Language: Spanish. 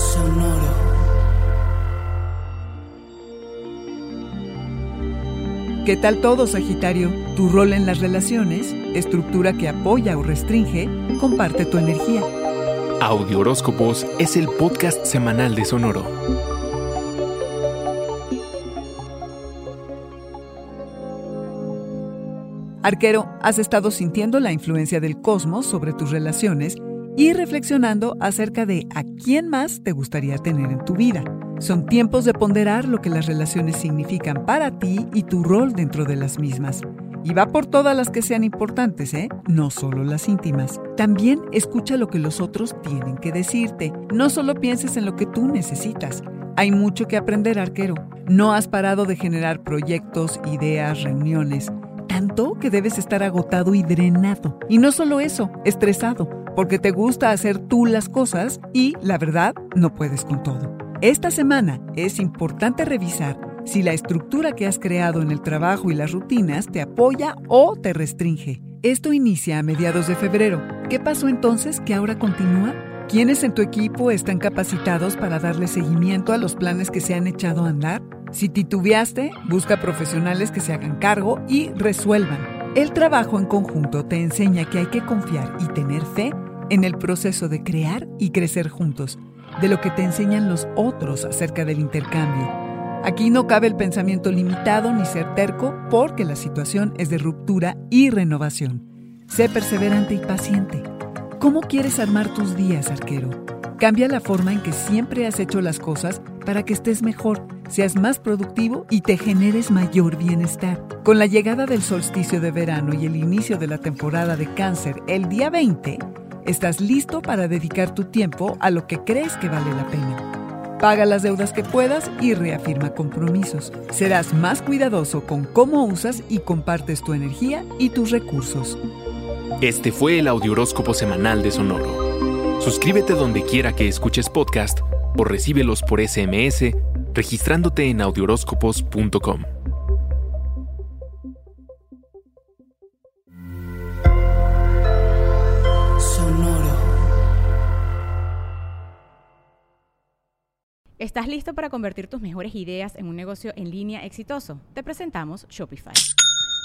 Sonoro. ¿Qué tal todo, Sagitario? Tu rol en las relaciones, estructura que apoya o restringe, comparte tu energía. Audio Horóscopos es el podcast semanal de Sonoro. Arquero, has estado sintiendo la influencia del cosmos sobre tus relaciones y reflexionando acerca de a quién más te gustaría tener en tu vida. Son tiempos de ponderar lo que las relaciones significan para ti y tu rol dentro de las mismas. Y va por todas las que sean importantes, ¿eh? No solo las íntimas. También escucha lo que los otros tienen que decirte. No solo pienses en lo que tú necesitas. Hay mucho que aprender, arquero. No has parado de generar proyectos, ideas, reuniones. Tanto que debes estar agotado y drenado. Y no solo eso, estresado, porque te gusta hacer tú las cosas y, la verdad, no puedes con todo. Esta semana es importante revisar si la estructura que has creado en el trabajo y las rutinas te apoya o te restringe. Esto inicia a mediados de febrero. ¿Qué pasó entonces que ahora continúa? ¿Quiénes en tu equipo están capacitados para darle seguimiento a los planes que se han echado a andar? Si titubeaste, busca profesionales que se hagan cargo y resuelvan. El trabajo en conjunto te enseña que hay que confiar y tener fe en el proceso de crear y crecer juntos, de lo que te enseñan los otros acerca del intercambio. Aquí no cabe el pensamiento limitado ni ser terco porque la situación es de ruptura y renovación. Sé perseverante y paciente. ¿Cómo quieres armar tus días, arquero? Cambia la forma en que siempre has hecho las cosas para que estés mejor, seas más productivo y te generes mayor bienestar. Con la llegada del solsticio de verano y el inicio de la temporada de cáncer el día 20, estás listo para dedicar tu tiempo a lo que crees que vale la pena. Paga las deudas que puedas y reafirma compromisos. Serás más cuidadoso con cómo usas y compartes tu energía y tus recursos. Este fue el Audioróscopo semanal de Sonoro. Suscríbete donde quiera que escuches podcast o recíbelos por SMS registrándote en audioróscopos.com. Sonoro. ¿Estás listo para convertir tus mejores ideas en un negocio en línea exitoso? Te presentamos Shopify.